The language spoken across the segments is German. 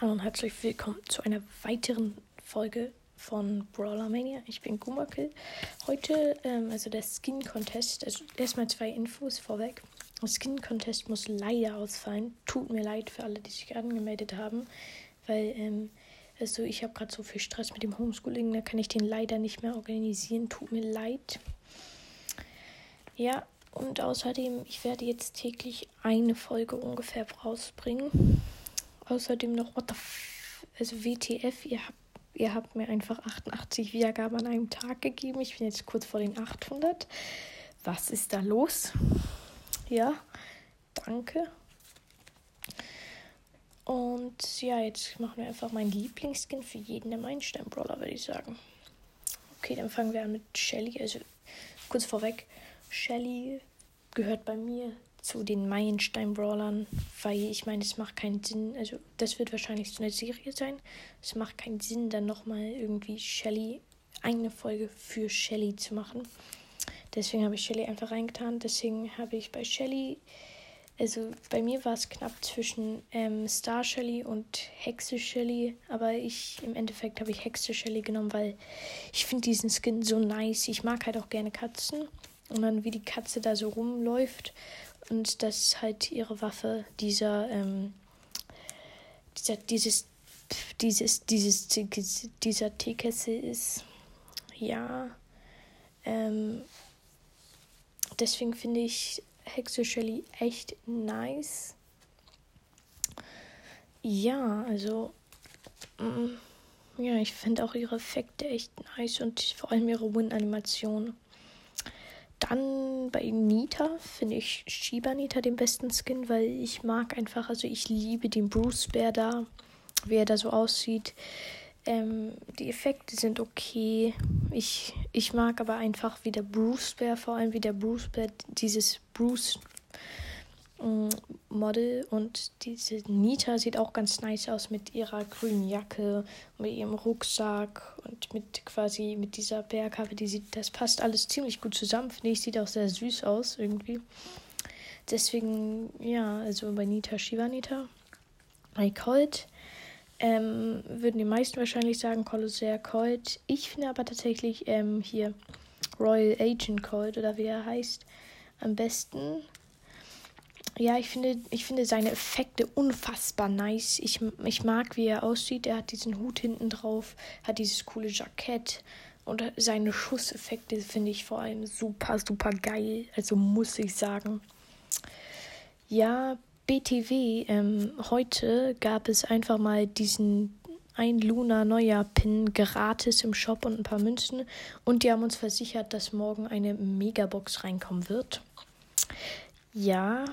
Hallo und herzlich willkommen zu einer weiteren Folge von Brawler Mania. Ich bin Gumakel. Heute, ähm, also der Skin Contest, also erstmal zwei Infos vorweg. Der Skin Contest muss leider ausfallen. Tut mir leid für alle, die sich angemeldet haben, weil, ähm, also ich habe gerade so viel Stress mit dem Homeschooling, da kann ich den leider nicht mehr organisieren. Tut mir leid. Ja, und außerdem, ich werde jetzt täglich eine Folge ungefähr rausbringen. Außerdem noch, what the f also WTF, ihr habt, ihr habt mir einfach 88 Wiedergaben an einem Tag gegeben. Ich bin jetzt kurz vor den 800. Was ist da los? Ja, danke. Und ja, jetzt machen wir einfach meinen Lieblingsskin für jeden der Meilenstein-Brawler, würde ich sagen. Okay, dann fangen wir an mit Shelly. Also kurz vorweg, Shelly gehört bei mir zu den Meilenstein-Brawlern, weil ich meine, es macht keinen Sinn, also das wird wahrscheinlich so eine Serie sein. Es macht keinen Sinn, dann nochmal irgendwie Shelly, eine Folge für Shelly zu machen. Deswegen habe ich Shelly einfach reingetan. Deswegen habe ich bei Shelly, also bei mir war es knapp zwischen ähm, Star Shelly und Hexe Shelly, aber ich im Endeffekt habe ich Hexe Shelly genommen, weil ich finde diesen Skin so nice. Ich mag halt auch gerne Katzen und dann wie die Katze da so rumläuft und dass halt ihre Waffe dieser, ähm, dieser, dieses, dieses, dieses, dieser Teekessel ist. Ja. Ähm, deswegen finde ich Hexe Shelly echt nice. Ja, also. Mm, ja, ich finde auch ihre Effekte echt nice und vor allem ihre Win-Animation. Dann bei Nita finde ich Shiba Nita den besten Skin, weil ich mag einfach, also ich liebe den Bruce Bear da, wie er da so aussieht. Ähm, die Effekte sind okay. Ich, ich mag aber einfach wie der Bruce Bear, vor allem wie der Bruce Bear, dieses Bruce Model und diese Nita sieht auch ganz nice aus mit ihrer grünen Jacke, mit ihrem Rucksack und mit quasi mit dieser Bergkappe. Die sieht, das passt alles ziemlich gut zusammen. Finde ich, sieht auch sehr süß aus irgendwie. Deswegen, ja, also bei Nita Shiva Nita. Bei Colt ähm, würden die meisten wahrscheinlich sagen, Colosseum Colt. Ich finde aber tatsächlich ähm, hier Royal Agent Colt oder wie er heißt am besten ja, ich finde, ich finde seine Effekte unfassbar nice. Ich, ich mag, wie er aussieht. Er hat diesen Hut hinten drauf, hat dieses coole Jackett. Und seine Schusseffekte finde ich vor allem super, super geil. Also muss ich sagen. Ja, BTW, ähm, heute gab es einfach mal diesen ein Luna neuer Pin gratis im Shop und ein paar Münzen. Und die haben uns versichert, dass morgen eine Megabox reinkommen wird. Ja,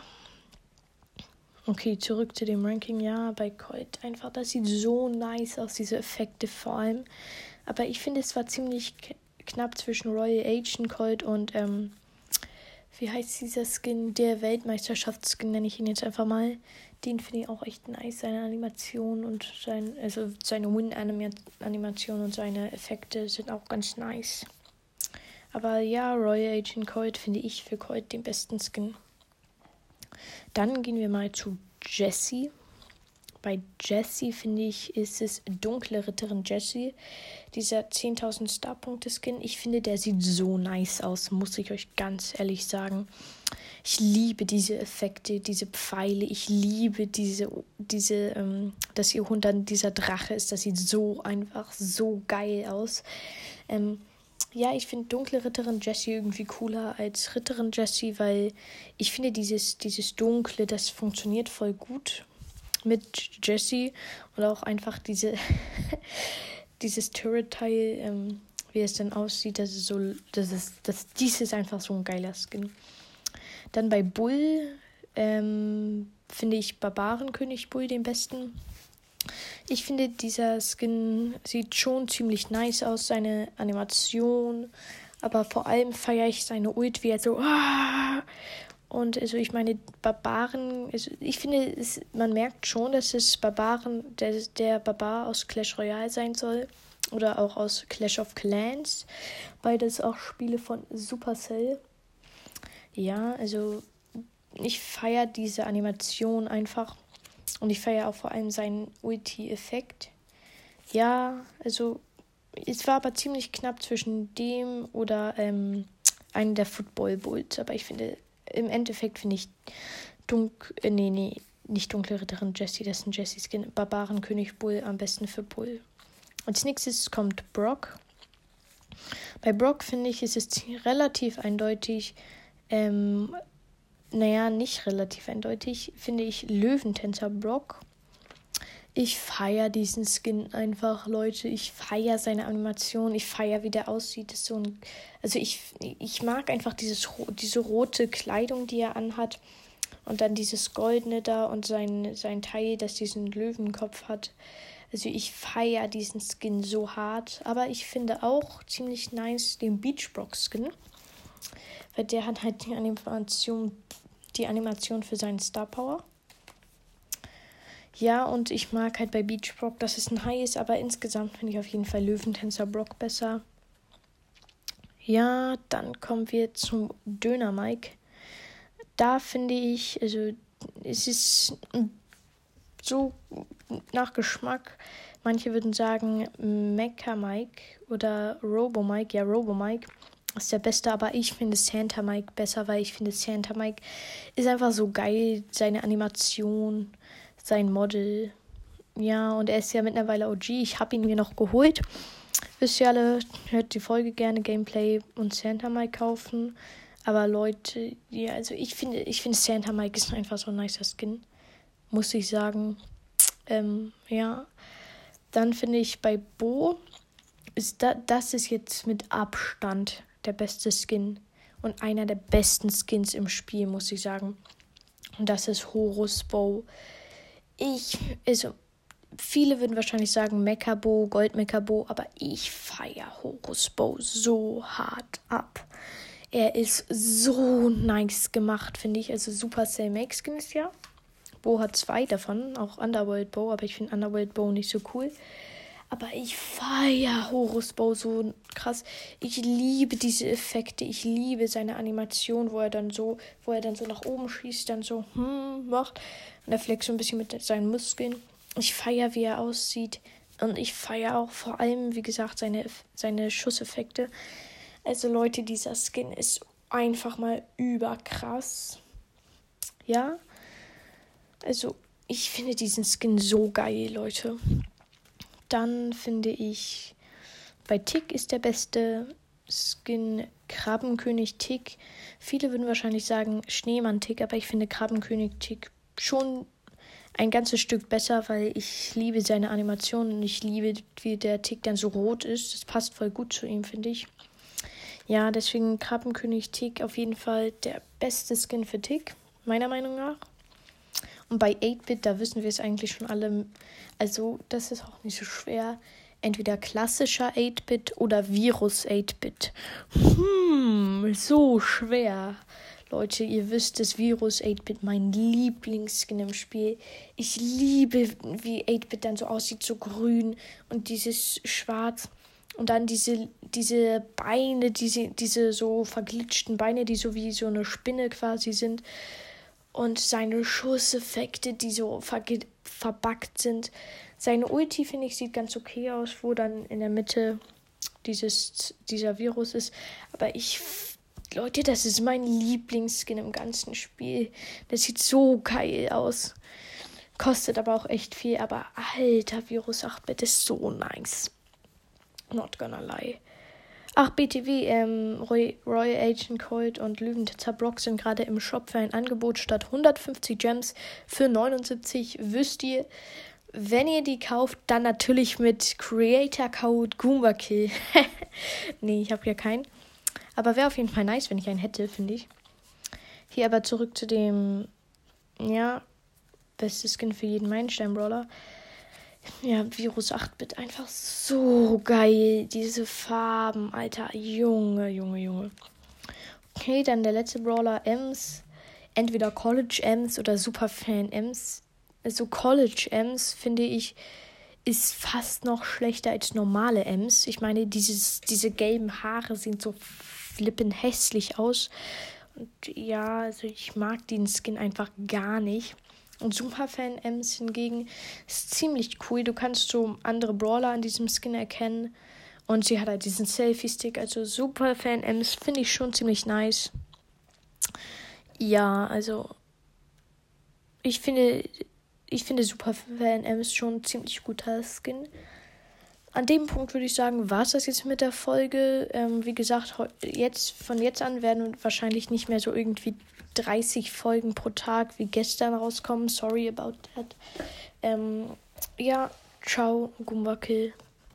Okay, zurück zu dem Ranking. Ja, bei Colt einfach, das sieht so nice aus, diese Effekte vor allem. Aber ich finde, es war ziemlich knapp zwischen Royal Agent Colt und, ähm, wie heißt dieser Skin? Der Weltmeisterschaftsskin nenne ich ihn jetzt einfach mal. Den finde ich auch echt nice. Seine Animation und sein, also seine Win-Animation und seine Effekte sind auch ganz nice. Aber ja, Royal Agent Colt finde ich für Colt den besten Skin. Dann gehen wir mal zu Jessie. Bei Jessie finde ich, ist es dunkle Ritterin Jessie. Dieser 10.000 Starpunkte-Skin. Ich finde, der sieht so nice aus, muss ich euch ganz ehrlich sagen. Ich liebe diese Effekte, diese Pfeile. Ich liebe diese, diese, ähm, dass ihr Hund dann dieser Drache ist. Das sieht so einfach so geil aus. Ähm, ja, ich finde dunkle Ritterin Jessie irgendwie cooler als Ritterin Jessie, weil ich finde dieses, dieses Dunkle, das funktioniert voll gut mit Jessie und auch einfach diese dieses Turret-Teil, ähm, wie es dann aussieht, das ist so, das ist, das, dies ist einfach so ein geiler Skin. Dann bei Bull ähm, finde ich Barbarenkönig Bull den besten. Ich finde, dieser Skin sieht schon ziemlich nice aus, seine Animation. Aber vor allem feiere ich seine Ult, wie er so. Ah! Und also ich meine, Barbaren, also ich finde, es, man merkt schon, dass es Barbaren, der, der Barbar aus Clash Royale sein soll. Oder auch aus Clash of Clans. Beides auch Spiele von Supercell. Ja, also ich feiere diese Animation einfach. Und ich feiere auch vor allem seinen Ulti-Effekt. Ja, also es war aber ziemlich knapp zwischen dem oder ähm, einem der Football Bulls. Aber ich finde, im Endeffekt finde ich Dunk, äh, nee, nee, nicht dunkle Ritterin Jessie, das ist ein Jessie-Skin. Barbarenkönig Bull am besten für Bull. Als nächstes kommt Brock. Bei Brock finde ich, ist es relativ eindeutig, ähm, naja, nicht relativ eindeutig, finde ich Löwentänzer Brock. Ich feiere diesen Skin einfach, Leute. Ich feiere seine Animation. Ich feiere, wie der aussieht. Ist so ein, also ich, ich mag einfach dieses, diese rote Kleidung, die er anhat. Und dann dieses Goldene da und sein, sein Teil, das diesen Löwenkopf hat. Also ich feiere diesen Skin so hart. Aber ich finde auch ziemlich nice den Beachbrock Skin. Weil der hat halt die Animation, die Animation für seinen Star Power. Ja, und ich mag halt bei Beach Brock, dass es ein High ist, aber insgesamt finde ich auf jeden Fall Löwentänzer Brock besser. Ja, dann kommen wir zum Döner Mike. Da finde ich, also es ist so nach Geschmack. Manche würden sagen Mecha Mike oder Robo Mike. Ja, Robo Mike ist der beste, aber ich finde Santa Mike besser, weil ich finde Santa Mike ist einfach so geil, seine Animation sein Model. Ja, und er ist ja mittlerweile OG. Ich habe ihn mir noch geholt. Wisst ihr alle, hört die Folge gerne Gameplay und Santa Mike kaufen. Aber Leute, ja, also ich finde, ich finde Santa Mike ist einfach so ein nicer Skin. Muss ich sagen. Ähm, ja. Dann finde ich bei Bo ist da, das ist jetzt mit Abstand der beste Skin. Und einer der besten Skins im Spiel, muss ich sagen. Und das ist Horus Bow ich, also viele würden wahrscheinlich sagen Mekabo, Gold Mekabo, aber ich feiere Horus Bow so hart ab. Er ist so nice gemacht, finde ich. Also Supercell Make Skin ist ja. Bo hat zwei davon, auch Underworld Bow, aber ich finde Underworld Bow nicht so cool. Aber ich feiere Horus Bow so krass. Ich liebe diese Effekte. Ich liebe seine Animation, wo er dann so, wo er dann so nach oben schießt, dann so hm macht. Und er flext so ein bisschen mit seinen Muskeln. Ich feiere, wie er aussieht. Und ich feiere auch vor allem, wie gesagt, seine, seine Schusseffekte. Also Leute, dieser Skin ist einfach mal überkrass. Ja. Also, ich finde diesen Skin so geil, Leute. Dann finde ich, bei Tick ist der beste Skin Krabbenkönig Tick. Viele würden wahrscheinlich sagen Schneemann Tick, aber ich finde Krabbenkönig Tick schon ein ganzes Stück besser, weil ich liebe seine Animation und ich liebe, wie der Tick dann so rot ist. Das passt voll gut zu ihm, finde ich. Ja, deswegen Krabbenkönig Tick auf jeden Fall der beste Skin für Tick, meiner Meinung nach. Und bei 8-Bit, da wissen wir es eigentlich schon alle. Also, das ist auch nicht so schwer. Entweder klassischer 8-Bit oder Virus 8-Bit. Hm, so schwer. Leute, ihr wisst es, Virus 8-Bit, mein Lieblingsskin im Spiel. Ich liebe, wie 8-Bit dann so aussieht, so grün und dieses Schwarz. Und dann diese, diese Beine, diese, diese so verglitschten Beine, die so wie so eine Spinne quasi sind und seine Schusseffekte, die so ver verbackt sind. Seine Ulti, finde ich, sieht ganz okay aus, wo dann in der Mitte dieses, dieser Virus ist. Aber ich, Leute, das ist mein Lieblingsskin im ganzen Spiel. Das sieht so geil aus. Kostet aber auch echt viel. Aber alter, Virus 8-Bit ist so nice. Not gonna lie. Ach, BTW, ähm, Roy, Royal Agent Colt und Lügentitzer Brock sind gerade im Shop für ein Angebot statt 150 Gems für 79. Wisst ihr, wenn ihr die kauft, dann natürlich mit Creator Code GoombaKill. nee, ich habe ja keinen. Aber wäre auf jeden Fall nice, wenn ich einen hätte, finde ich. Hier aber zurück zu dem, ja, beste Skin für jeden Meilenstein-Brawler ja, Virus 8-Bit einfach so geil. Diese Farben, Alter. Junge, Junge, Junge. Okay, dann der letzte Brawler, Ems. Entweder College Ems oder Superfan Ems. Also College Ems, finde ich, ist fast noch schlechter als normale Ems. Ich meine, dieses, diese gelben Haare sehen so flippen hässlich aus. Und ja, also ich mag den Skin einfach gar nicht. Und Superfan-Ems hingegen ist ziemlich cool. Du kannst so andere Brawler an diesem Skin erkennen. Und sie hat halt diesen Selfie-Stick. Also Superfan-Ems finde ich schon ziemlich nice. Ja, also ich finde, ich finde Superfan-Ems schon ein ziemlich guter Skin an dem Punkt würde ich sagen, war es das jetzt mit der Folge. Ähm, wie gesagt, jetzt von jetzt an werden wahrscheinlich nicht mehr so irgendwie 30 Folgen pro Tag wie gestern rauskommen. Sorry about that. Ähm, ja, ciao, Kill.